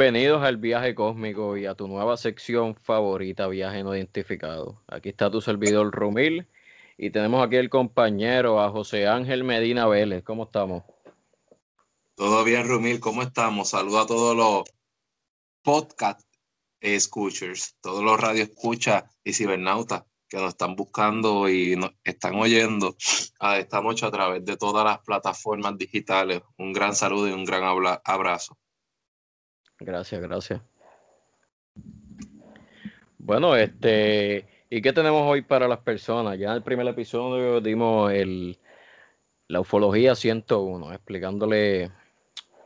Bienvenidos al viaje cósmico y a tu nueva sección favorita, Viaje No Identificado. Aquí está tu servidor Rumil y tenemos aquí el compañero a José Ángel Medina Vélez. ¿Cómo estamos? Todo bien, Rumil, ¿cómo estamos? Saludo a todos los podcast escuchers, todos los radio escucha y cibernautas que nos están buscando y nos están oyendo a esta noche a través de todas las plataformas digitales. Un gran saludo y un gran abrazo. Gracias, gracias. Bueno, este, ¿y qué tenemos hoy para las personas? Ya en el primer episodio dimos el, la ufología 101, explicándole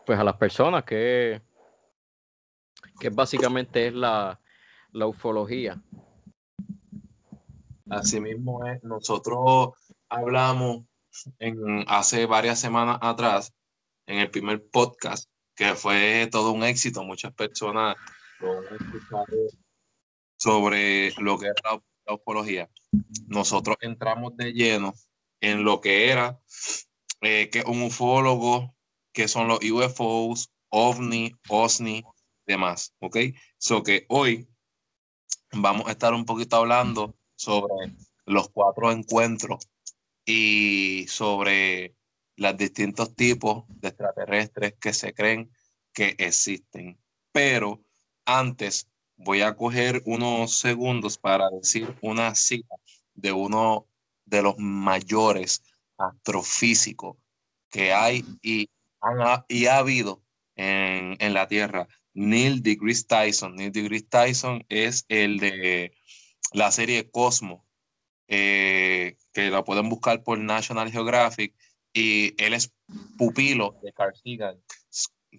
pues a las personas que, que básicamente es la, la ufología. Así mismo es. Nosotros hablamos en, hace varias semanas atrás, en el primer podcast, que fue todo un éxito. Muchas personas sobre lo que era la, ufología. Nosotros entramos de lleno en lo que era eh, que un ufólogo, que son los UFOs, OVNI, OSNI, demás. ¿Ok? So que hoy vamos a estar un poquito hablando sobre los cuatro encuentros y sobre los distintos tipos de extraterrestres que se creen que existen. Pero antes voy a coger unos segundos para decir una cita de uno de los mayores astrofísicos que hay y, y ha habido en, en la Tierra. Neil deGrasse Tyson. Neil deGrasse Tyson es el de la serie Cosmo, eh, que la pueden buscar por National Geographic, y él es pupilo de Carl Sagan.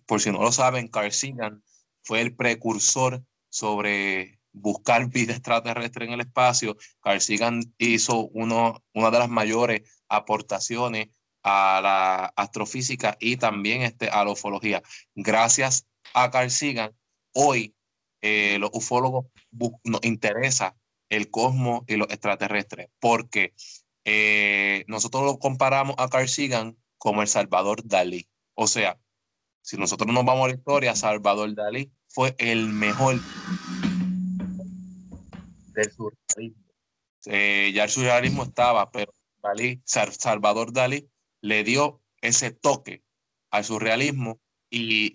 Por si no lo saben, Carl Sagan fue el precursor sobre buscar vida extraterrestre en el espacio. Carl Sagan hizo uno, una de las mayores aportaciones a la astrofísica y también este, a la ufología. Gracias a Carl Sagan, hoy eh, los ufólogos nos interesa el cosmos y los extraterrestres, porque eh, nosotros lo comparamos a Carl Sagan como el Salvador Dalí. O sea, si nosotros nos vamos a la historia, Salvador Dalí fue el mejor del surrealismo. Eh, ya el surrealismo estaba, pero Dalí, Salvador Dalí le dio ese toque al surrealismo y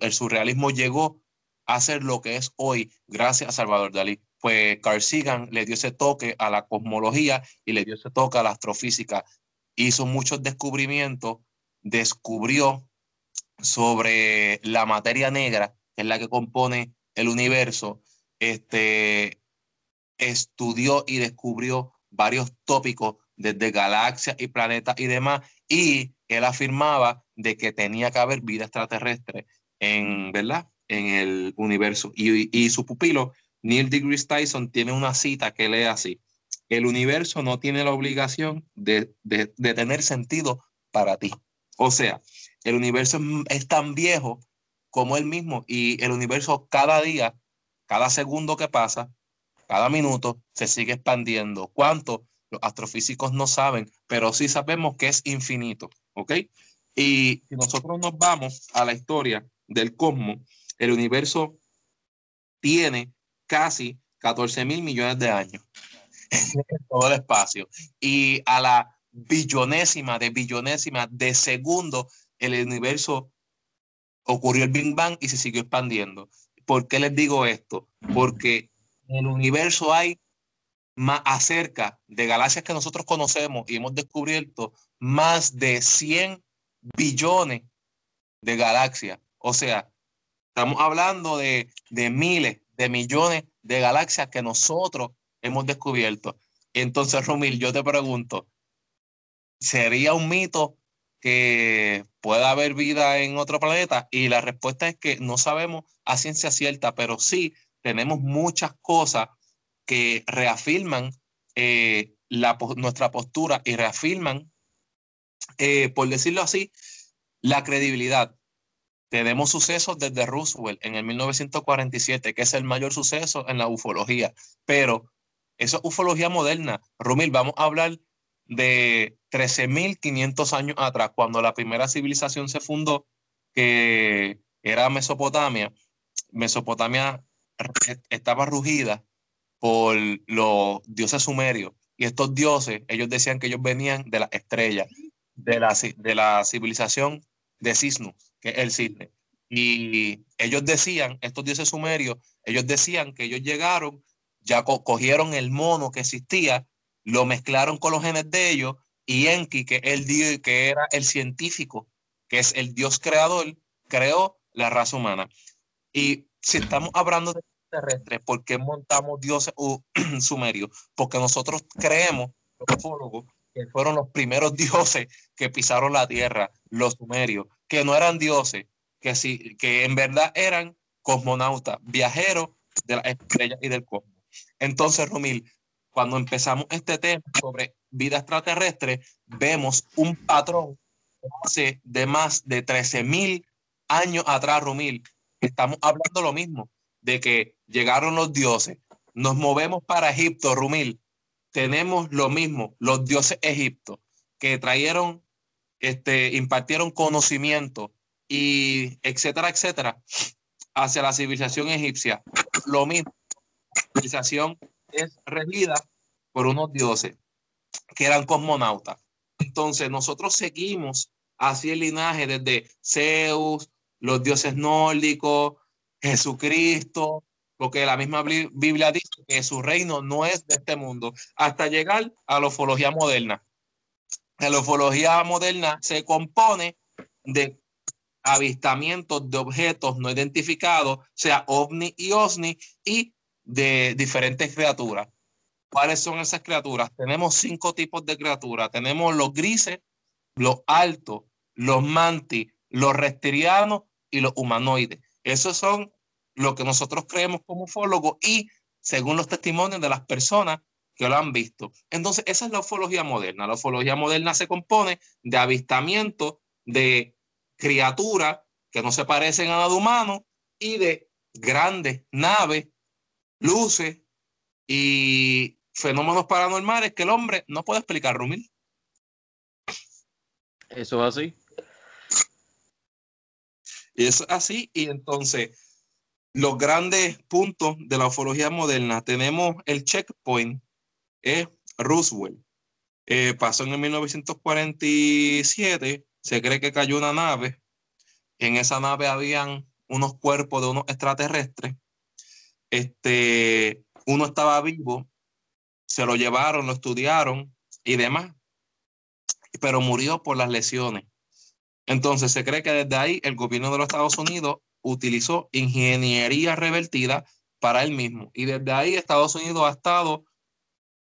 el surrealismo llegó a ser lo que es hoy gracias a Salvador Dalí pues Carl Sagan le dio ese toque a la cosmología y le dio ese toque a la astrofísica. Hizo muchos descubrimientos, descubrió sobre la materia negra, que es la que compone el universo, este, estudió y descubrió varios tópicos desde galaxias y planetas y demás, y él afirmaba de que tenía que haber vida extraterrestre en, ¿verdad? en el universo. Y, y su pupilo Neil deGrasse Tyson tiene una cita que lee así, el universo no tiene la obligación de, tener sentido para ti. O sea, el universo es tan viejo como él mismo y el universo cada día, cada segundo que pasa, cada minuto se sigue expandiendo. ¿Cuánto? Los astrofísicos no saben, pero sí sabemos que es infinito, ¿ok? Y si nosotros nos vamos a la historia del cosmos, el universo tiene casi 14 mil millones de años en todo el espacio. Y a la billonésima de billonésima de segundo, el universo ocurrió el Big Bang y se siguió expandiendo. ¿Por qué les digo esto? Porque en el universo hay más acerca de galaxias que nosotros conocemos y hemos descubierto más de 100 billones de galaxias. O sea, estamos hablando de, de miles, de millones de galaxias que nosotros hemos descubierto. Entonces, Romil, yo te pregunto, ¿sería un mito que pueda haber vida en otro planeta? Y la respuesta es que no sabemos a ciencia cierta, pero sí tenemos muchas cosas que reafirman eh, nuestra postura y reafirman, eh, por decirlo así, la credibilidad tenemos sucesos desde Roosevelt en el 1947, que es el mayor suceso en la ufología, pero eso es ufología moderna. Rumil, vamos a hablar de 13.500 años atrás, cuando la primera civilización se fundó, que era Mesopotamia, Mesopotamia estaba rugida por los dioses sumerios. Y estos dioses, ellos decían que ellos venían de la estrella, de la, de la civilización de Cisnu, es el cisne. Y ellos decían, estos dioses sumerios, ellos decían que ellos llegaron, ya cogieron el mono que existía, lo mezclaron con los genes de ellos, y Enki, que, el que era el científico, que es el dios creador, creó la raza humana. Y si estamos hablando de terrestres, ¿por qué montamos dioses sumerios? Porque nosotros creemos, que fueron los primeros dioses que pisaron la tierra, los sumerios, que no eran dioses, que, sí, que en verdad eran cosmonautas, viajeros de las estrellas y del cosmos. Entonces, Romil, cuando empezamos este tema sobre vida extraterrestre, vemos un patrón de más de 13 mil años atrás, Romil. Estamos hablando lo mismo, de que llegaron los dioses, nos movemos para Egipto, Rumil, tenemos lo mismo, los dioses Egipto, que trajeron, este, impartieron conocimiento y etcétera, etcétera, hacia la civilización egipcia. Lo mismo, la civilización es regida por unos dioses que eran cosmonautas. Entonces nosotros seguimos así el linaje desde Zeus, los dioses nórdicos, Jesucristo, porque la misma Biblia dice que su reino no es de este mundo, hasta llegar a la ufología moderna. La ufología moderna se compone de avistamientos de objetos no identificados, sea ovni y osni, y de diferentes criaturas. ¿Cuáles son esas criaturas? Tenemos cinco tipos de criaturas. Tenemos los grises, los altos, los mantis, los reptilianos y los humanoides. Esos son lo que nosotros creemos como ufólogos y según los testimonios de las personas que lo han visto. Entonces, esa es la ufología moderna. La ufología moderna se compone de avistamiento de criaturas que no se parecen a nada humano y de grandes naves, luces y fenómenos paranormales que el hombre no puede explicar, Rumil. Eso es así. Y es así, y entonces los grandes puntos de la ufología moderna, tenemos el checkpoint, es Roosevelt. Eh, pasó en el 1947, se cree que cayó una nave. En esa nave habían unos cuerpos de unos extraterrestres. Este, uno estaba vivo, se lo llevaron, lo estudiaron y demás, pero murió por las lesiones. Entonces se cree que desde ahí el gobierno de los Estados Unidos utilizó ingeniería revertida para él mismo. Y desde ahí Estados Unidos ha estado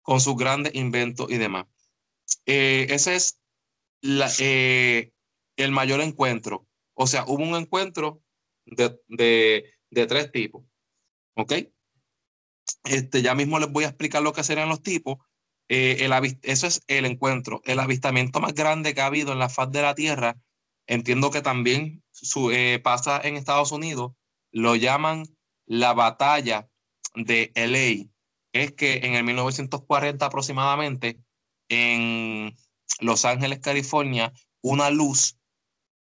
con sus grandes inventos y demás. Eh, ese es eh, el mayor encuentro. O sea, hubo un encuentro de, de, tres tipos. ¿Ok? Este, ya mismo les voy a explicar lo que serían los tipos. Eh, el, eso es el encuentro. El avistamiento más grande que ha habido en la faz de la Tierra entiendo que también su, eh, pasa en Estados Unidos, lo llaman la batalla de LA. Es que en el 1940 aproximadamente, en Los Ángeles, California, una luz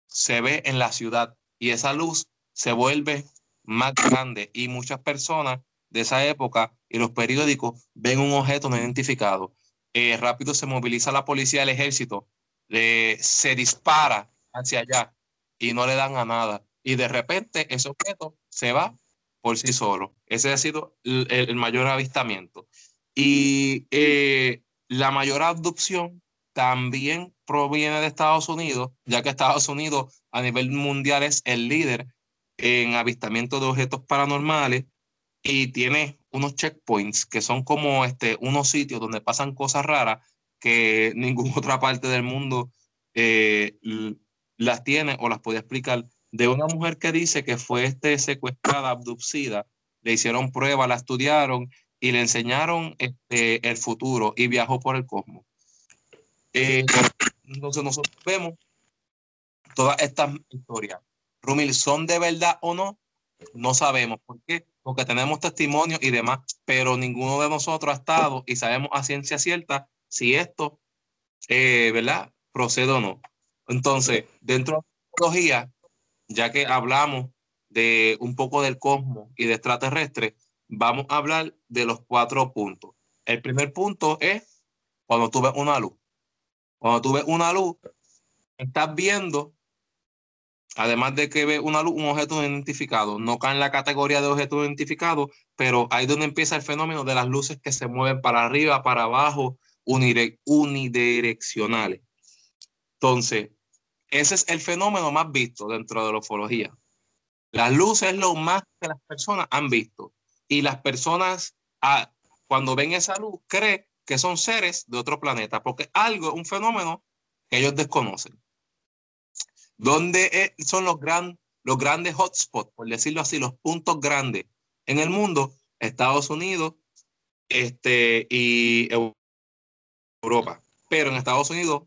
se ve en la ciudad y esa luz se vuelve más grande y muchas personas de esa época y los periódicos ven un objeto no identificado. Eh, rápido se moviliza la policía, el ejército, se dispara hacia allá y no le dan a nada. Y de repente ese objeto se va por sí solo. Ese ha sido el, mayor avistamiento. Y eh, la mayor abducción también proviene de Estados Unidos, ya que Estados Unidos a nivel mundial es el líder en avistamiento de objetos paranormales y tiene unos checkpoints que son como este, unos sitios donde pasan cosas raras que ninguna otra parte del mundo eh, las tiene o las podía explicar de una mujer que dice que fue este, secuestrada, abducida, le hicieron pruebas, la estudiaron y le enseñaron este, el futuro y viajó por el cosmos. Eh, entonces nosotros vemos todas estas historias. Rumil, ¿son de verdad o no? No sabemos. ¿Por qué? Porque tenemos testimonios y demás, pero ninguno de nosotros ha estado y sabemos a ciencia cierta si esto, eh, ¿verdad? Procede o no. Entonces, dentro de la tecnología, ya que hablamos de un poco del cosmos y de extraterrestres, vamos a hablar de los cuatro puntos. El primer punto es cuando tú ves una luz. Cuando tú ves una luz, estás viendo, además de que ves una luz, un objeto identificado. No cae en la categoría de objeto identificado, pero ahí es donde empieza el fenómeno de las luces que se mueven para arriba, para abajo, unidireccionales. Entonces, ese es el fenómeno más visto dentro de la ufología. Las luces es lo más que las personas han visto. Y las personas, ah, cuando ven esa luz, creen que son seres de otro planeta, porque algo, un fenómeno que ellos desconocen. ¿Dónde son los, los grandes hotspots, por decirlo así, los puntos grandes en el mundo? Estados Unidos este, y Europa. Pero en Estados Unidos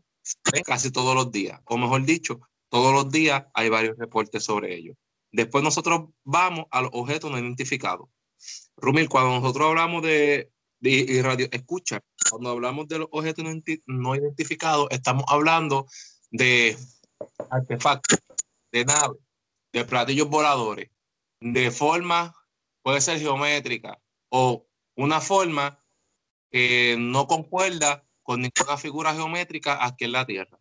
casi todos los días, o mejor dicho, todos los días hay varios reportes sobre ello. Después nosotros vamos a los objetos no identificados. Rumil, cuando nosotros hablamos de, de, radio escucha, cuando hablamos de los objetos no, identificados, estamos hablando de artefactos, de naves, de platillos voladores, de forma, puede ser geométrica o una forma que no concuerda con ninguna figura geométrica aquí en la Tierra.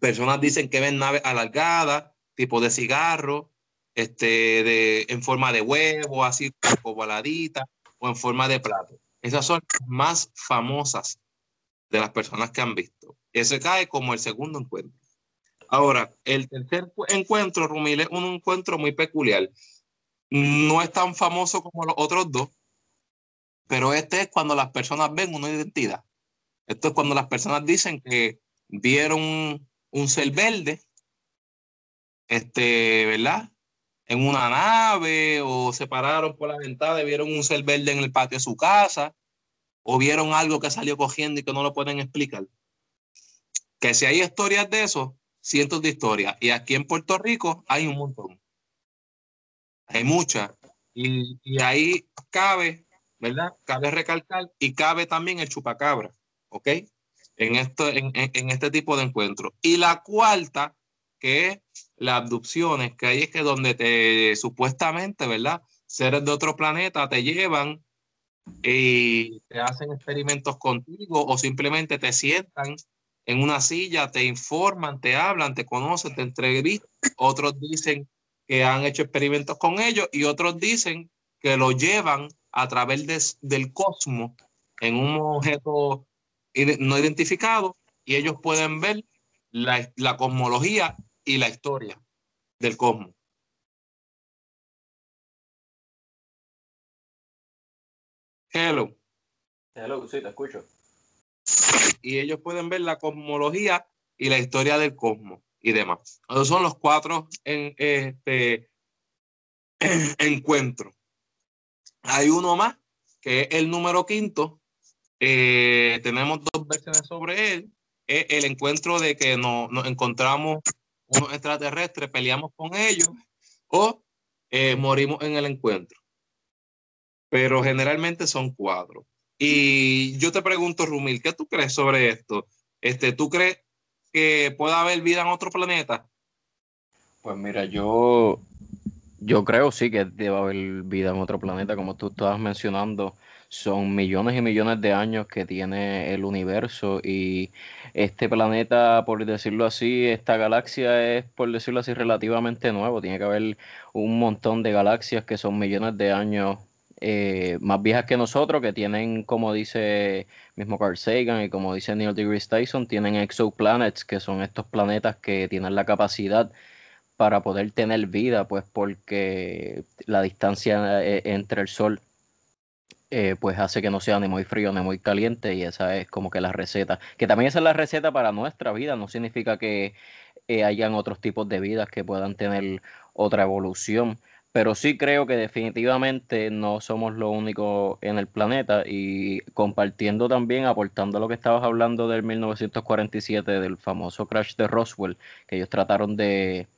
Personas dicen que ven naves alargadas, tipo de cigarro, este, de, en forma de huevo, así como baladita, o en forma de plato. Esas son las más famosas de las personas que han visto. Ese cae como el segundo encuentro. Ahora, el tercer encuentro, Rumil, es un encuentro muy peculiar. No es tan famoso como los otros dos, pero este es cuando las personas ven una identidad. Esto es cuando las personas dicen que vieron un ser verde este, ¿verdad? En una nave o se pararon por la ventana y vieron un ser verde en el patio de su casa o vieron algo que salió cogiendo y que no lo pueden explicar. Que si hay historias de eso, cientos de historias. Y aquí en Puerto Rico hay un montón. Hay muchas. Y, y ahí cabe, ¿verdad? Cabe recalcar y cabe también el chupacabra, ¿ok? En, esto, en, este tipo de encuentros. Y la cuarta, que es las abducciones, que ahí es que donde te supuestamente, ¿verdad? Seres de otro planeta te llevan y te hacen experimentos contigo o simplemente te sientan en una silla, te informan, te hablan, te conocen, te entrevistan. Otros dicen que han hecho experimentos con ellos y otros dicen que lo llevan a través del cosmos en un objeto no identificado y ellos pueden ver la, la cosmología y la historia del cosmos. Hello. Hello, sí, te escucho. Y ellos pueden ver la cosmología y la historia del cosmos y demás. Esos son los cuatro en, este, encuentros. Hay uno más, que es el número quinto. Eh, tenemos dos versiones sobre él. El encuentro de que nos encontramos unos extraterrestres, peleamos con ellos o eh, morimos en el encuentro. Pero generalmente son cuatro. Y yo te pregunto, Rumil, ¿qué tú crees sobre esto? Este, ¿Tú crees que pueda haber vida en otro planeta? Pues mira, yo, yo creo sí que debe haber vida en otro planeta, como tú estabas mencionando son millones y millones de años que tiene el universo y este planeta, por decirlo así, esta galaxia es, por decirlo así, relativamente nuevo. Tiene que haber un montón de galaxias que son millones de años eh, más viejas que nosotros, que tienen, como dice mismo Carl Sagan y como dice Neil deGrasse Tyson, tienen exoplanets, que son estos planetas que tienen la capacidad para poder tener vida, pues porque la distancia eh, entre el Sol eh, pues hace que no sea ni muy frío ni muy caliente y esa es como que la receta. Que también esa es la receta para nuestra vida, no significa que eh, hayan otros tipos de vidas que puedan tener otra evolución, pero sí creo que definitivamente no somos lo único en el planeta y compartiendo también, aportando lo que estabas hablando del 1947, del famoso crash de Roswell, que ellos trataron de,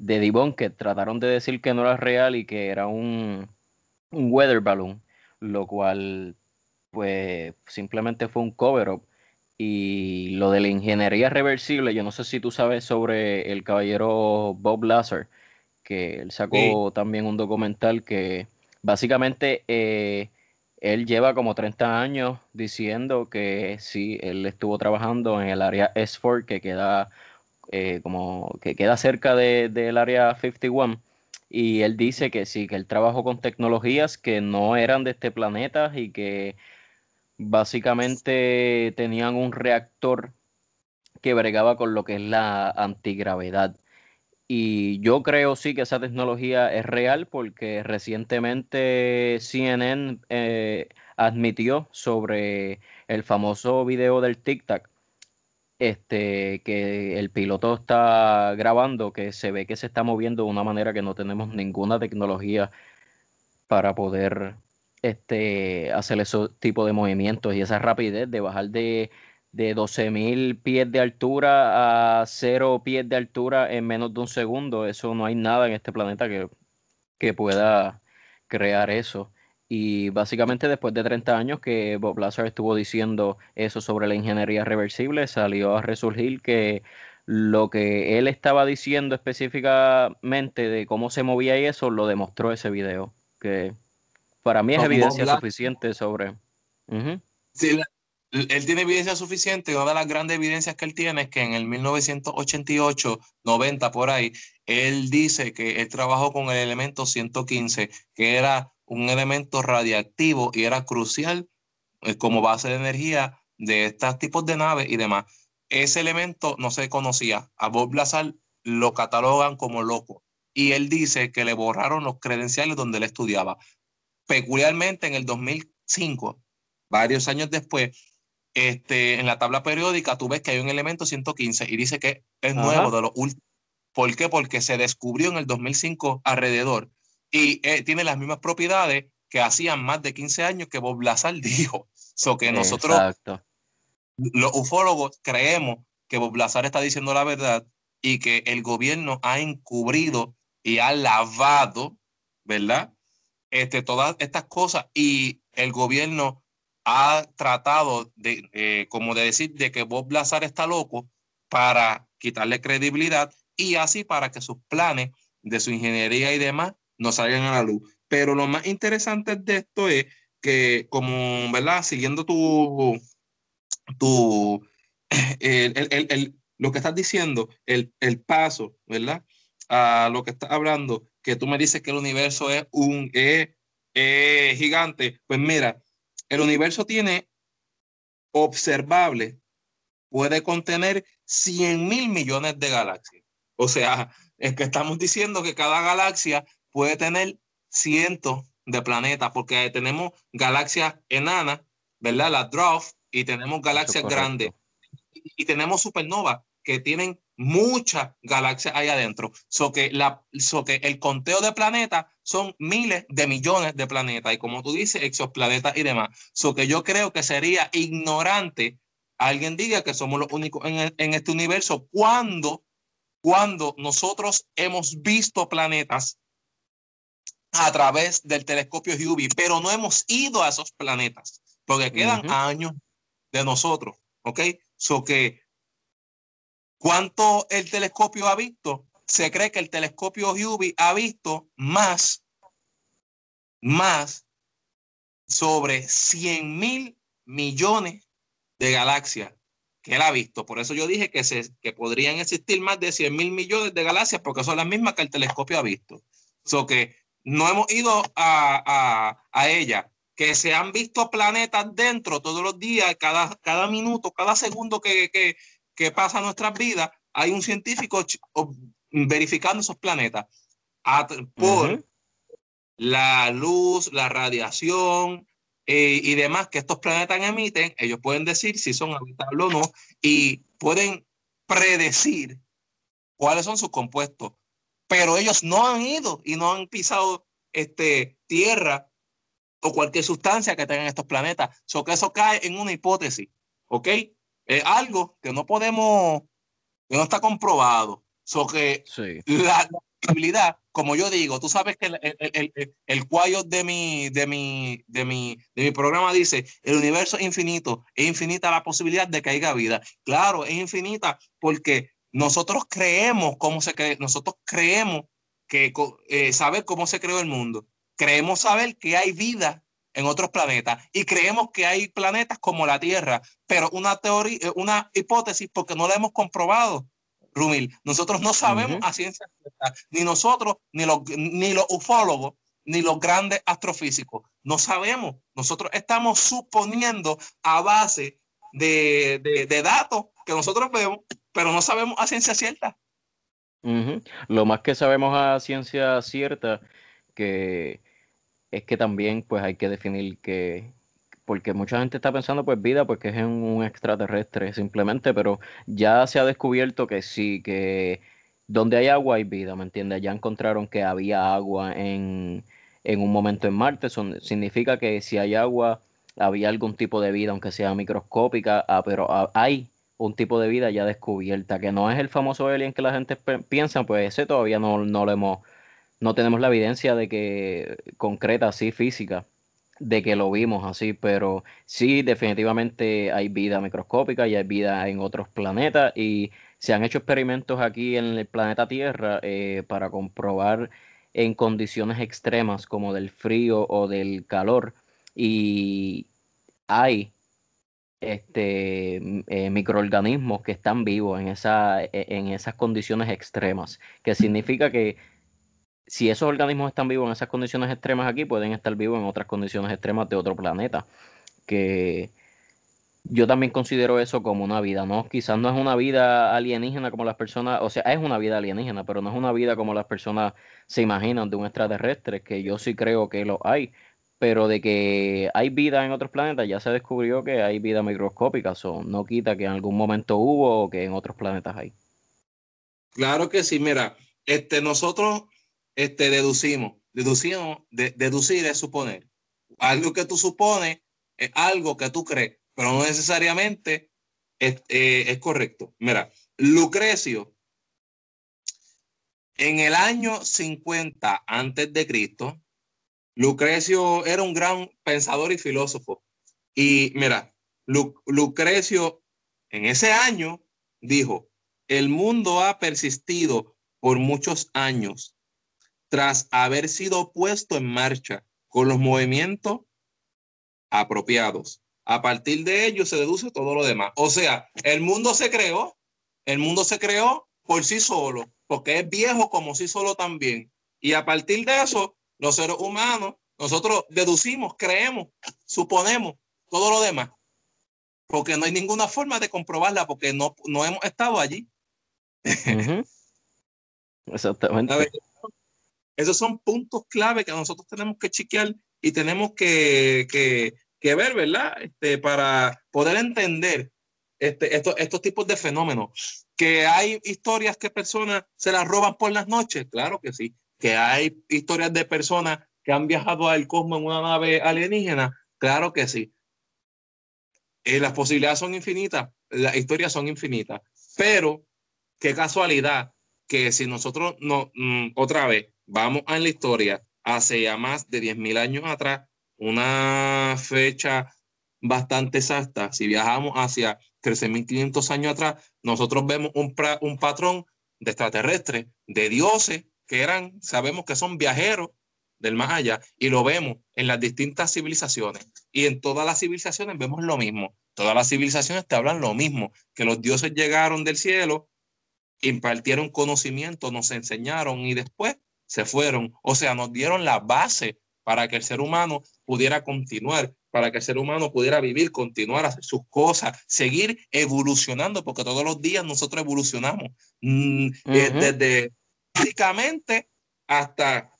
de que trataron de decir que no era real y que era un, un weather balloon lo cual pues simplemente fue un cover-up. Y lo de la ingeniería reversible, yo no sé si tú sabes sobre el caballero Bob Lazar, que él sacó también un documental que básicamente eh, él lleva como 30 años diciendo que sí, él estuvo trabajando en el área S4 que queda eh, como que queda cerca del área 51 y él dice que sí, que él trabajó con tecnologías que no eran de este planeta y que básicamente tenían un reactor que bregaba con lo que es la antigravedad. Y yo creo sí que esa tecnología es real porque recientemente CNN eh, admitió sobre el famoso video del TikTok este, que el piloto está grabando, que se ve que se está moviendo de una manera que no tenemos ninguna tecnología para poder este, hacer ese tipo de movimientos y esa rapidez de bajar de, de 12.000 pies de altura a 0 pies de altura en menos de un segundo. Eso no hay nada en este planeta que, que pueda crear eso. Y básicamente después de 30 años que Bob Lazar estuvo diciendo eso sobre la ingeniería reversible, salió a resurgir que lo que él estaba diciendo específicamente de cómo se movía y eso lo demostró ese video. Que para mí es evidencia suficiente sobre... Sí, él tiene evidencia suficiente. Una de las grandes evidencias que él tiene es que en el 1988, 90 por ahí, él dice que él trabajó con el elemento 115, que era un elemento radiactivo y era crucial eh, como base de energía de estos tipos de naves y demás. Ese elemento no se conocía. A Bob Lazar lo catalogan como loco y él dice que le borraron los credenciales donde él estudiaba. Peculiarmente en el 2005, varios años después, este, en la tabla periódica tú ves que hay un elemento 115 y dice que es nuevo de los últimos. ¿Por qué? Porque se descubrió en el 2005 alrededor y eh, tiene las mismas propiedades que hacían más de 15 años que Bob Lazar dijo. So que nosotros, los ufólogos, creemos que Bob Lazar está diciendo la verdad y que el gobierno ha encubrido y ha lavado, ¿verdad? Este, todas estas cosas y el gobierno ha tratado de, eh, como de decir, de que Bob Lazar está loco para quitarle credibilidad y así para que sus planes de su ingeniería y demás no salgan a la luz. Pero lo más interesante de esto es que, como, ¿verdad? Siguiendo tu, tu el, el, el, lo que estás diciendo, el, paso, ¿verdad? A lo que estás hablando, que tú me dices que el universo es un gigante. Pues mira, el universo tiene observable, puede contener 100 mil millones de galaxias. O sea, es que estamos diciendo que cada galaxia puede tener cientos de planetas, porque tenemos galaxias enanas, ¿verdad? Las dwarf, y tenemos galaxias grandes. Y, tenemos supernovas que tienen muchas galaxias ahí adentro. So que, la, so que el conteo de planetas son miles de millones de planetas. Y como tú dices, exoplanetas y demás. So que yo creo que sería ignorante alguien diga que somos los únicos en, en este universo cuando, cuando nosotros hemos visto planetas a través del telescopio Hubble, pero no hemos ido a esos planetas, porque quedan años de nosotros, ¿ok? So que, ¿cuánto el telescopio ha visto? Se cree que el telescopio Hubble ha visto más, más sobre 100 mil millones de galaxias que él ha visto. Por eso yo dije que, se, que podrían existir más de 100 mil millones de galaxias porque son las mismas que el telescopio ha visto. So que no hemos ido a, ella, que se han visto planetas dentro todos los días, cada, cada minuto, cada segundo que, que, que pasa nuestras vidas, hay un científico verificando esos planetas. Por la luz, la radiación eh, y demás que estos planetas emiten, ellos pueden decir si son habitables o no y pueden predecir cuáles son sus compuestos pero ellos no han ido y no han pisado este, tierra o cualquier sustancia que tengan estos planetas. So que eso cae en una hipótesis, ¿ok? Es algo que no podemos, que no está comprobado. So que la probabilidad, como yo digo, tú sabes que el, el, el, el cuello de mi, de, mi, de, mi, de mi programa dice, el universo es infinito, es infinita la posibilidad de que haya vida. Claro, es infinita porque nosotros creemos, ¿cómo se cree? Nosotros creemos que eh, saber cómo se creó el mundo. Creemos saber que hay vida en otros planetas y creemos que hay planetas como la Tierra, pero una teoría, eh, una hipótesis porque no la hemos comprobado. Rumil, nosotros no sabemos a ciencia cierta, ni nosotros, ni los, ni los ufólogos, ni los grandes astrofísicos. No sabemos. Nosotros estamos suponiendo a base de, de, datos que nosotros vemos, pero no sabemos a ciencia cierta. Lo más que sabemos a ciencia cierta que es que también pues hay que definir que porque mucha gente está pensando pues vida pues que es un extraterrestre simplemente, pero ya se ha descubierto que sí, que donde hay agua hay vida, ¿me entiendes? Ya encontraron que había agua en, en un momento en Marte, Son, significa que si hay agua había algún tipo de vida, aunque sea microscópica, ah, pero ah, hay un tipo de vida ya descubierta, que no es el famoso alien que la gente piensa, pues ese todavía no, no lo hemos no tenemos la evidencia de que concreta, así física, de que lo vimos así, pero sí definitivamente hay vida microscópica y hay vida en otros planetas y se han hecho experimentos aquí en el planeta Tierra eh, para comprobar en condiciones extremas como del frío o del calor y hay este, eh, microorganismos que están vivos en, esa, e, en esas condiciones extremas, que significa que si esos organismos están vivos en esas condiciones extremas aquí, pueden estar vivos en otras condiciones extremas de otro planeta. Que yo también considero eso como una vida, ¿no? Quizás no es una vida alienígena como las personas, o sea, es una vida alienígena, pero no es una vida como las personas se imaginan de un extraterrestre, que yo sí creo que lo hay, pero de que hay vida en otros planetas, ya se descubrió que hay vida microscópica, eso no quita que en algún momento hubo o que en otros planetas hay. Claro que sí, mira, este, nosotros este, deducimos. Deducimos, deducir es suponer. Algo que tú supones es algo que tú crees, pero no necesariamente es, eh, es correcto. Mira, Lucrecio, en el año 50 antes de Cristo, Lucrecio era un gran pensador y filósofo. Y mira, Lucrecio en ese año dijo, el mundo ha persistido por muchos años tras haber sido puesto en marcha con los movimientos apropiados. A partir de ello se deduce todo lo demás. O sea, el mundo se creó, el mundo se creó por sí solo, porque es viejo como sí solo también. Y a partir de eso, los seres humanos, nosotros deducimos, creemos, suponemos todo lo demás, porque no hay ninguna forma de comprobarla, porque no, no hemos estado allí. Exactamente. Esos son puntos clave que nosotros tenemos que chequear y tenemos que, que, ver, ¿verdad? Este, para poder entender este, estos, estos tipos de fenómenos. Que hay historias que personas se las roban por las noches, claro que sí. Que hay historias de personas que han viajado al cosmos en una nave alienígena, claro que sí. Eh, las posibilidades son infinitas, las historias son infinitas, pero qué casualidad que si nosotros no, mm, otra vez, vamos a la historia, hace ya más de 10.000 años atrás, una fecha bastante exacta, si viajamos hacia 13.500 años atrás, nosotros vemos un, un patrón de extraterrestres, de dioses, que eran, sabemos que son viajeros del más allá, y lo vemos en las distintas civilizaciones. Y en todas las civilizaciones vemos lo mismo. Todas las civilizaciones te hablan lo mismo, que los dioses llegaron del cielo, impartieron conocimiento, nos enseñaron y después se fueron. O sea, nos dieron la base para que el ser humano pudiera continuar, para que el ser humano pudiera vivir, continuar, hacer sus cosas, seguir evolucionando, porque todos los días nosotros evolucionamos, mm, eh, desde físicamente hasta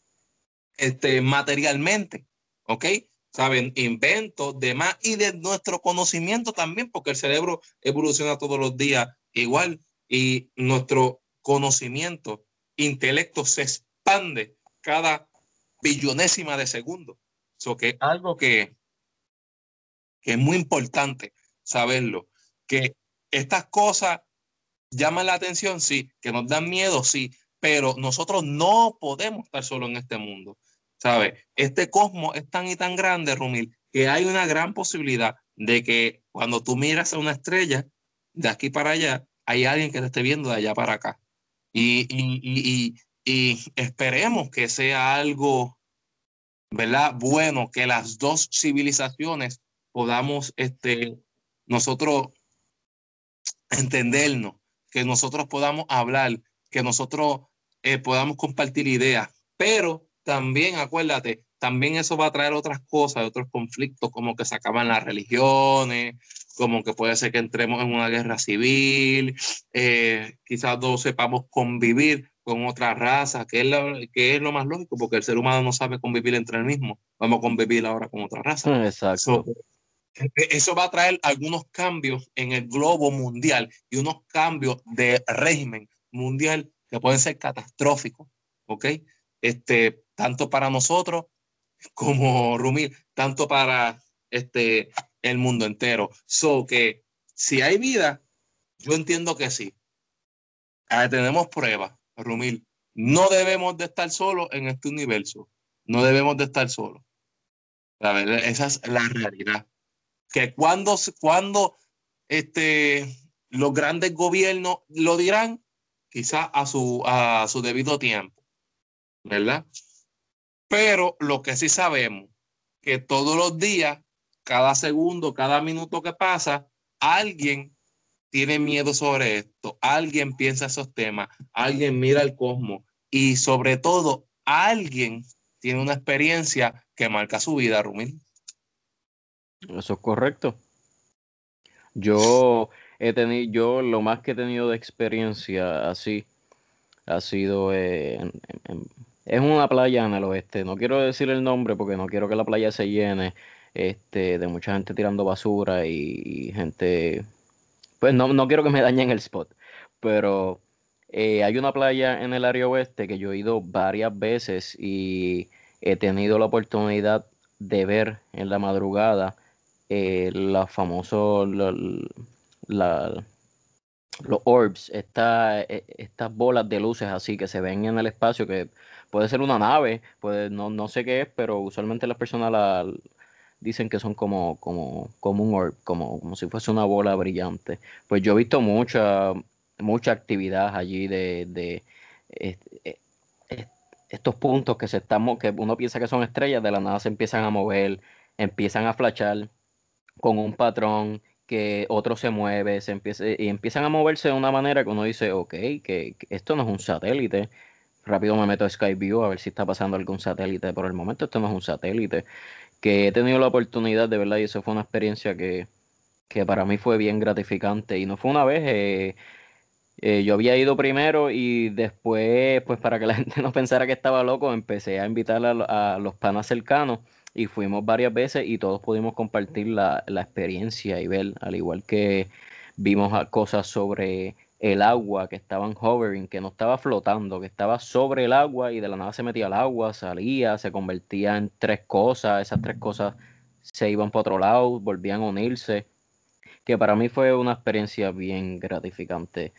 este, materialmente, ¿ok? Saben, inventos, demás, y de nuestro conocimiento también, porque el cerebro evoluciona todos los días igual, y nuestro conocimiento, intelecto se expande cada billonésima de segundo. Eso que es algo que, que es muy importante saberlo, que estas cosas llaman la atención, sí, que nos dan miedo, sí, pero nosotros no podemos estar solo en este mundo. ¿Sabe? Este cosmos es tan y tan grande, Rumil, que hay una gran posibilidad de que cuando tú miras a una estrella de aquí para allá, hay alguien que te esté viendo de allá para acá. Y, y, y, y esperemos que sea algo, ¿verdad? Bueno, que las dos civilizaciones podamos, este, nosotros entendernos, que nosotros podamos hablar, que nosotros eh, podamos compartir ideas, pero también acuérdate, también eso va a traer otras cosas, otros conflictos, como que se acaban las religiones, como que puede ser que entremos en una guerra civil, eh, quizás no sepamos convivir con otra raza, que es, lo, que es lo más lógico, porque el ser humano no sabe convivir entre el mismo. Vamos a convivir ahora con otra raza. Exacto. E, e, eso va a traer algunos cambios en el globo mundial y unos cambios de régimen mundial que pueden ser catastróficos, ¿ok? Este, tanto para nosotros como Rumil, tanto para este, el mundo entero. So que si hay vida, yo entiendo que sí. tenemos pruebas, Rumil. No debemos de estar solos en este universo. No debemos de estar solos. Esa es la realidad que cuando, cuando este, los grandes gobiernos lo dirán, quizás a su, a su debido tiempo, ¿verdad? Pero lo que sí sabemos, que todos los días, cada segundo, cada minuto que pasa, alguien tiene miedo sobre esto, alguien piensa esos temas, alguien mira el cosmos y sobre todo alguien tiene una experiencia que marca su vida, Rumil. Eso es correcto. Yo he tenido, yo lo más que he tenido de experiencia así ha sido en, es una playa en el oeste. No quiero decir el nombre porque no quiero que la playa se llene este, de mucha gente tirando basura y, gente. Pues no, no quiero que me dañen el spot. Pero eh, hay una playa en el área oeste que yo he ido varias veces y he tenido la oportunidad de ver en la madrugada eh, los famosos, orbs, esta, e, estas bolas de luces así que se ven en el espacio, que puede ser una nave, puede, no, no sé qué es, pero usualmente las personas la, dicen que son como, como, como un orb, como, como si fuese una bola brillante. Pues yo he visto mucha, mucha actividad allí de, de e, estos puntos que se están, que uno piensa que son estrellas, de la nada se empiezan a mover, empiezan a flashar con un patrón que otro se mueve, se empieza, y empiezan a moverse de una manera que uno dice, ok, que, esto no es un satélite. Rápido me meto a Skyview a ver si está pasando algún satélite. Por el momento esto no es un satélite. Que he tenido la oportunidad, de verdad, y eso fue una experiencia que, que para mí fue bien gratificante. Y no fue una vez, eh, eh, yo había ido primero y después, pues para que la gente no pensara que estaba loco, empecé a invitar a, a los panas cercanos y fuimos varias veces y todos pudimos compartir la, experiencia y ver, al igual que vimos cosas sobre el agua que estaban hovering, que no estaba flotando, que estaba sobre el agua y de la nada se metía al agua, salía, se convertía en tres cosas, esas tres cosas se iban para otro lado, volvían a unirse, que para mí fue una experiencia bien gratificante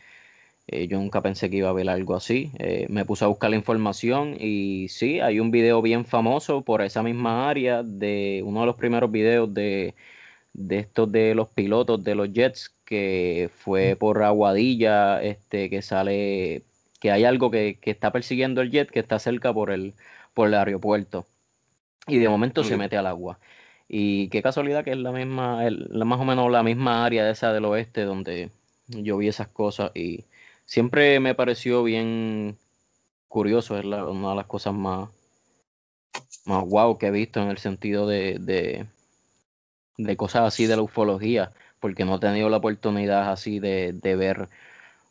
eh, yo nunca pensé que iba a ver algo así. Eh, me puse a buscar la información y sí, hay un video bien famoso por esa misma área de uno de los primeros videos de, de estos de los pilotos de los jets que fue por Aguadilla, este, que sale, que hay algo que, está persiguiendo el jet que está cerca por el, por el aeropuerto. Y de momento se mete al agua. Y qué casualidad que es la misma, la, más o menos la misma área de esa del oeste donde yo vi esas cosas y siempre me pareció bien curioso, es una de las cosas más, más guau que he visto en el sentido de, de, cosas así de la ufología, porque no he tenido la oportunidad así de, ver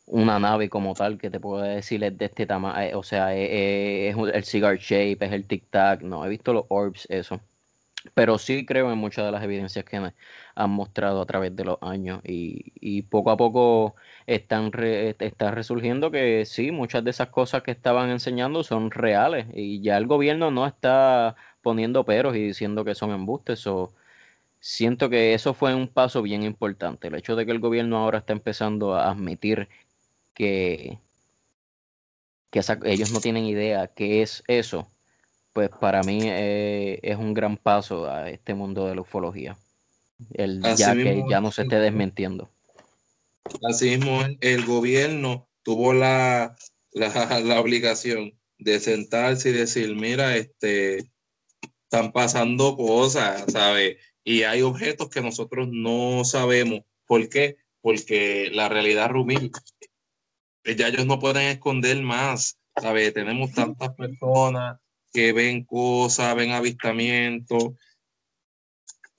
una nave como tal que te pueda decir es de este tamaño, eh, o sea, es, es, el cigar shape, es el tic tac, no, he visto los orbs, eso. Pero sí creo en muchas de las evidencias que me han mostrado a través de los años y, y poco a poco están está resurgiendo que sí, muchas de esas cosas que estaban enseñando son reales y ya el gobierno no está poniendo peros y diciendo que son embustes. o siento que eso fue un paso bien importante. El hecho de que el gobierno ahora está empezando a admitir que, que ellos no tienen idea qué es eso, pues para mí eh, es un gran paso a este mundo de la ufología. El, ya que ya no se esté desmintiendo. Asimismo, el gobierno tuvo la, la, obligación de sentarse y decir, mira, este, están pasando cosas, ¿sabes? Y hay objetos que nosotros no sabemos. ¿Por qué? Porque la realidad rumil, ya ellos no pueden esconder más, ¿sabes? Tenemos tantas personas que ven cosas, ven avistamientos,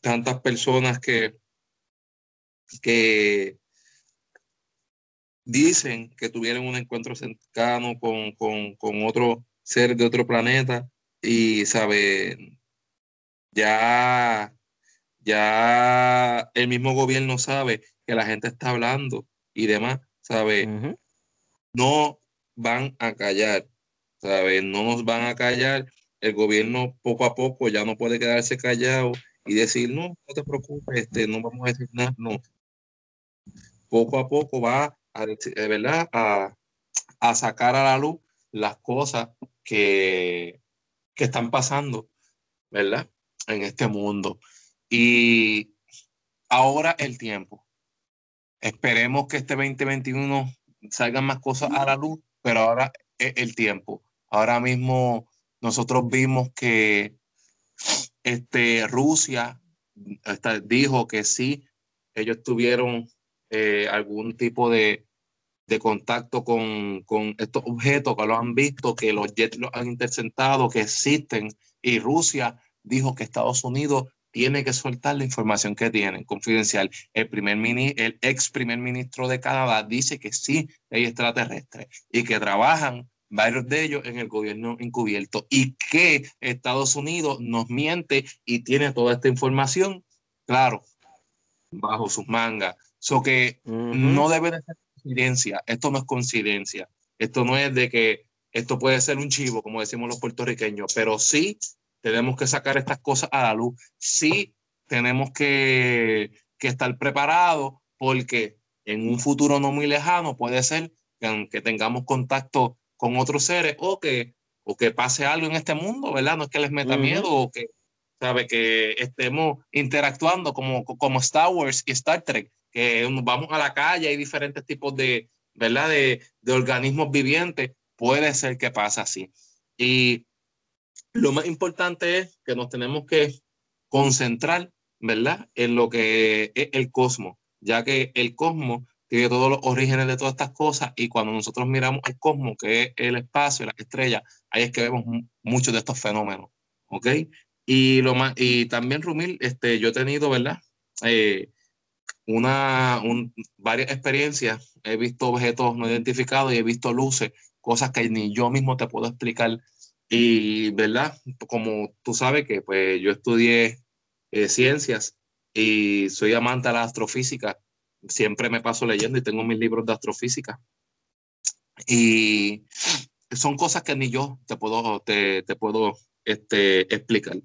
tantas personas que, que dicen que tuvieron un encuentro cercano con, con, con otro ser de otro planeta y, ¿sabe? Ya, ya el mismo gobierno sabe que la gente está hablando y demás, ¿sabe? No van a callar, ¿sabe? No nos van a callar. El gobierno poco a poco ya no puede quedarse callado y decir, no, no te preocupes, este, no vamos a decir nada, no. Poco a poco va a, de verdad, a, a, sacar a la luz las cosas que, que están pasando, ¿verdad? En este mundo. Y ahora el tiempo. Esperemos que este 2021 salgan más cosas a la luz, pero ahora es el tiempo. Ahora mismo nosotros vimos que este, Rusia dijo que sí, ellos tuvieron eh, algún tipo de, de contacto con, con, estos objetos que lo han visto, que los jets los han interceptado, que existen, y Rusia dijo que Estados Unidos tiene que soltar la información que tienen, confidencial. El, primer mini, el ex primer ministro de Canadá dice que sí hay extraterrestres y que trabajan varios de ellos en el gobierno encubierto y que Estados Unidos nos miente y tiene toda esta información, claro, bajo sus mangas. So que no debe de ser coincidencia. Esto no es coincidencia. Esto no es de que esto puede ser un chivo, como decimos los puertorriqueños, pero sí tenemos que sacar estas cosas a la luz. Sí tenemos que, que estar preparados porque en un futuro no muy lejano puede ser que, que tengamos contacto con otros seres o que, o que pase algo en este mundo, ¿verdad? No es que les meta miedo o que, ¿sabe? Que estemos interactuando como, como Star Wars y Star Trek, que vamos a la calle, hay diferentes tipos de, ¿verdad? De, de organismos vivientes, puede ser que pase así. Y lo más importante es que nos tenemos que concentrar, ¿verdad? En lo que es el cosmos, ya que el cosmos tiene todos los orígenes de todas estas cosas y cuando nosotros miramos el cosmos, que es el espacio, las estrellas, ahí es que vemos muchos de estos fenómenos, ¿ok? Y, lo más, y también, Rumil, este, yo he tenido, ¿verdad? Eh, una, varias experiencias, he visto objetos no identificados y he visto luces, cosas que ni yo mismo te puedo explicar. Y, ¿verdad? Como tú sabes que pues yo estudié eh, ciencias y soy amante de la astrofísica, siempre me paso leyendo y tengo mis libros de astrofísica. Y son cosas que ni yo te puedo, te, te puedo este, explicar.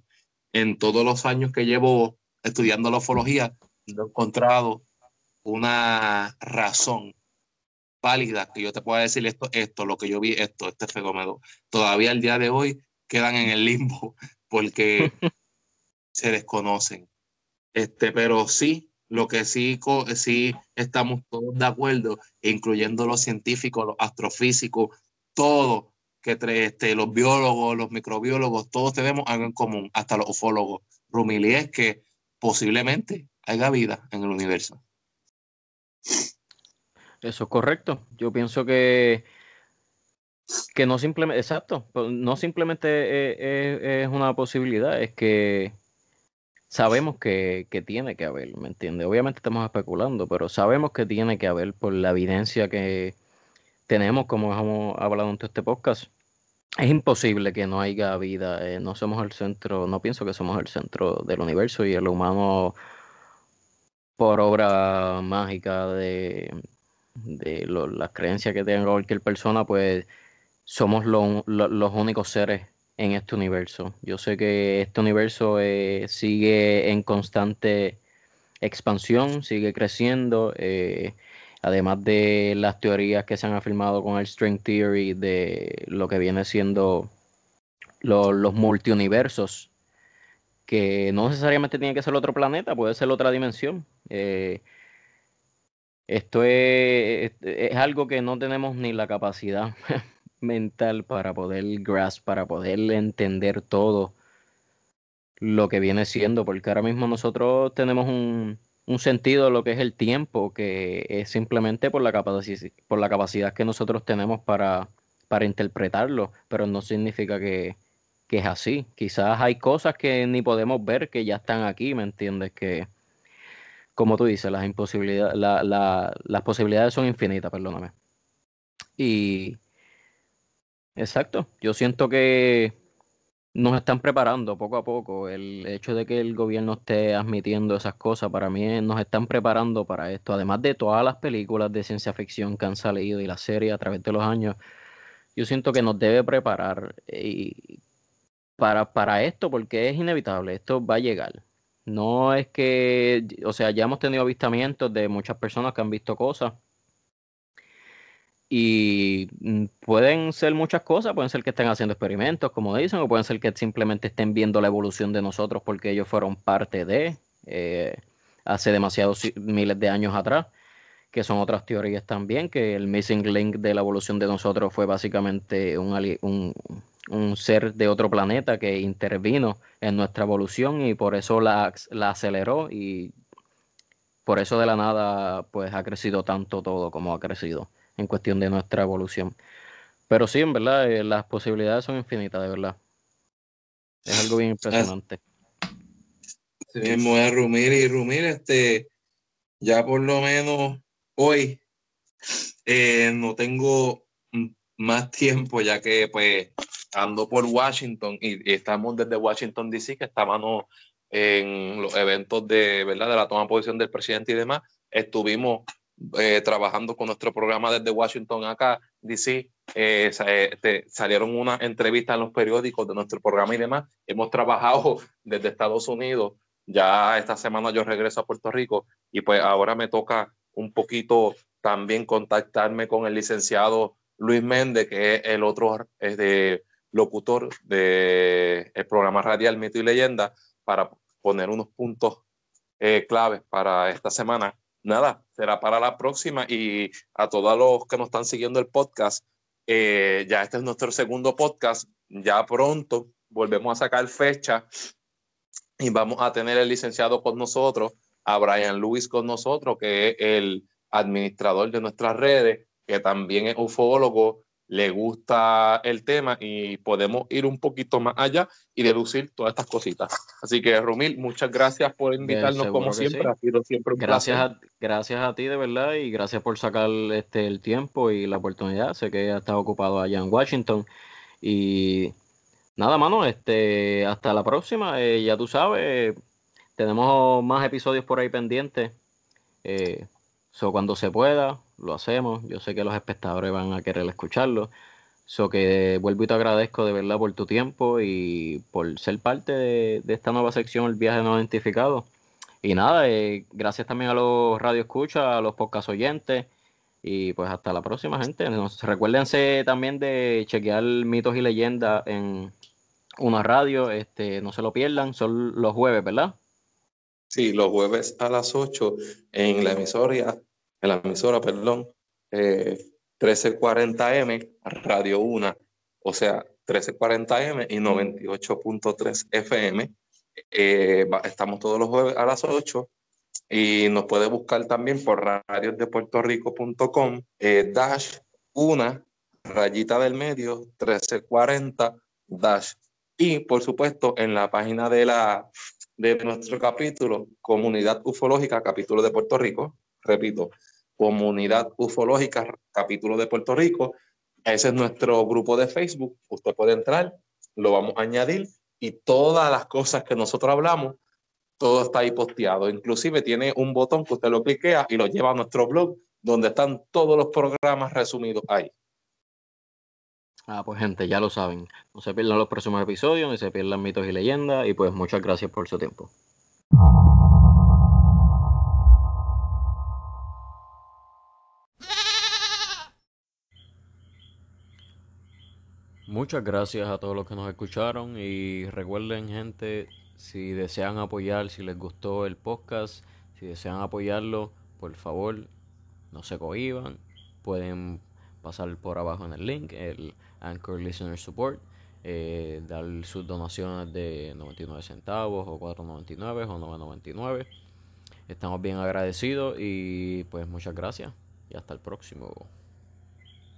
En todos los años que llevo estudiando la ufología, he encontrado una razón válida que yo te pueda decir esto, esto, lo que yo vi, esto, este fenómeno. Todavía al día de hoy quedan en el limbo porque se desconocen. Este, pero sí, lo que sí, sí estamos todos de acuerdo, incluyendo los científicos, los astrofísicos, todo, que este, los biólogos, los microbiólogos, todos tenemos algo en común, hasta los ufólogos. Rumili es que posiblemente haya vida en el universo. Eso es correcto. Yo pienso que, que no simplemente, exacto, pues, no simplemente es, una posibilidad, es que sabemos que, tiene que haber, ¿me entiendes? Obviamente estamos especulando, pero sabemos que tiene que haber por la evidencia que tenemos, como hemos hablado en este podcast. Es imposible que no haya vida, eh, no somos el centro, no pienso que somos el centro del universo y el humano por obra mágica de, de las creencias que tenga cualquier persona, pues somos los únicos seres en este universo. Yo sé que este universo eh, sigue en constante expansión, sigue creciendo, eh, además de las teorías que se han afirmado con el String Theory de lo que viene siendo los multiuniversos, que no necesariamente tiene que ser otro planeta, puede ser otra dimensión. Eh, esto es, es, algo que no tenemos ni la capacidad mental para poder grasp, para poder entender todo lo que viene siendo, porque ahora mismo nosotros tenemos un, un sentido de lo que es el tiempo, que es simplemente por la, capacidad, por la capacidad que nosotros tenemos para, para interpretarlo, pero no significa que, que, es así. Quizás hay cosas que ni podemos ver que ya están aquí, ¿me entiendes? Que, como tú dices, las, imposibilidades, la, la, las posibilidades son infinitas, perdóname. Y exacto, yo siento que nos están preparando poco a poco. El hecho de que el gobierno esté admitiendo esas cosas, para mí nos están preparando para esto. Además de todas las películas de ciencia ficción que han salido y las series a través de los años, yo siento que nos debe preparar y para, para esto porque es inevitable, esto va a llegar. No es que, o sea, ya hemos tenido avistamientos de muchas personas que han visto cosas y mm, pueden ser muchas cosas, pueden ser que estén haciendo experimentos, como dicen, o pueden ser que simplemente estén viendo la evolución de nosotros porque ellos fueron parte de eh, hace demasiados miles de años atrás, que son otras teorías también, que el missing link de la evolución de nosotros fue básicamente un, un, ser de otro planeta que intervino en nuestra evolución y por eso la, la aceleró y por eso de la nada pues ha crecido tanto todo como ha crecido en cuestión de nuestra evolución. Pero sí, en verdad, eh, las posibilidades son infinitas, de verdad. Es algo bien impresionante. Sí mismo es Rumir y Rumir, este, ya por lo menos hoy eh, no tengo más tiempo, ya que pues ando por Washington y, estamos desde Washington DC, que estábamos en los eventos de, ¿verdad? de la toma de posición del presidente y demás. Estuvimos eh, trabajando con nuestro programa desde Washington acá, DC, eh, este, salieron unas entrevistas en los periódicos de nuestro programa y demás. Hemos trabajado desde Estados Unidos. Ya esta semana yo regreso a Puerto Rico y pues ahora me toca un poquito también contactarme con el licenciado Luis Méndez, que es el otro de locutor del el programa radial Mito y Leyenda, para poner unos puntos eh, claves para esta semana nada, será para la próxima. Y a todos los que nos están siguiendo el podcast, eh, ya este es nuestro segundo podcast, ya pronto volvemos a sacar fecha y vamos a tener el licenciado con nosotros, a Brian Lewis con nosotros, que es el administrador de nuestras redes, que también es ufólogo le gusta el tema y podemos ir un poquito más allá y deducir todas estas cositas. Así que, Romil, muchas gracias por invitarnos como siempre. Ha sido siempre un gracias A, gracias a ti, de verdad, y gracias por sacar este, el tiempo y la oportunidad. Sé que has estado ocupado allá en Washington. Y nada, mano, este, hasta la próxima. Eh, ya tú sabes, tenemos más episodios por ahí pendientes. Eh, So, cuando se pueda, lo hacemos. Yo sé que los espectadores van a querer escucharlo. So que vuelvo y te agradezco de verdad por tu tiempo y por ser parte de, esta nueva sección, el viaje no identificado. Y nada, eh, gracias también a los radio escucha, a los podcast oyentes. Y pues hasta la próxima, gente. Recuérdense también de chequear mitos y leyendas en una radio. Este, no se lo pierdan, son los jueves, ¿verdad? Sí, los jueves a las 8 en la emisora en la emisora, perdón, 1340M, eh, Radio 1, o sea, 1340M y 98.3 FM. Eh, estamos todos los jueves a las 8 y nos puede buscar también por radiosdepuertorico.com, eh, dash 1, rayita del medio, 1340, dash. Y por supuesto, en la página de, la, de nuestro capítulo, Comunidad Ufológica, capítulo de Puerto Rico, repito, Comunidad Ufológica, capítulo de Puerto Rico. Ese es nuestro grupo de Facebook. Usted puede entrar, lo vamos a añadir y todas las cosas que nosotros hablamos, todo está ahí posteado. Inclusive tiene un botón que usted lo cliquea y lo lleva a nuestro blog, donde están todos los programas resumidos ahí. Ah, pues gente, ya lo saben. No se pierdan los próximos episodios, ni se pierdan mitos y leyendas. Y pues muchas gracias por su tiempo. Muchas gracias a todos los que nos escucharon y recuerden gente, si desean apoyar, si les gustó el podcast, si desean apoyarlo, por favor, no se cohiban, pueden pasar por abajo en el link, el Anchor Listener Support. Eh, dar sus donaciones de 99 centavos o 4.99 o 9.99 estamos bien agradecidos y pues muchas gracias y hasta el próximo